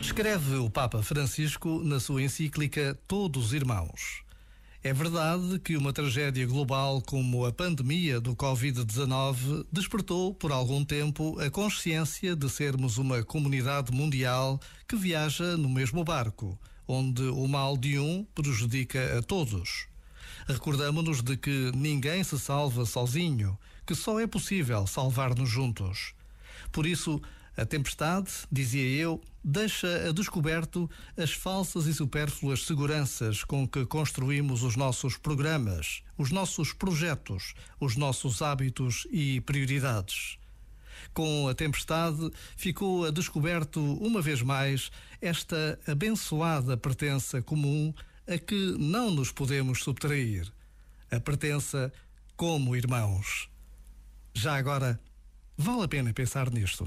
Escreve o Papa Francisco na sua encíclica Todos Irmãos. É verdade que uma tragédia global como a pandemia do Covid-19 despertou por algum tempo a consciência de sermos uma comunidade mundial que viaja no mesmo barco, onde o mal de um prejudica a todos. Recordamos-nos de que ninguém se salva sozinho, que só é possível salvar-nos juntos. Por isso, a tempestade, dizia eu, deixa a descoberto as falsas e supérfluas seguranças com que construímos os nossos programas, os nossos projetos, os nossos hábitos e prioridades. Com a tempestade, ficou a descoberto, uma vez mais, esta abençoada pertença comum a que não nos podemos subtrair. A pertença como irmãos. Já agora, vale a pena pensar nisto.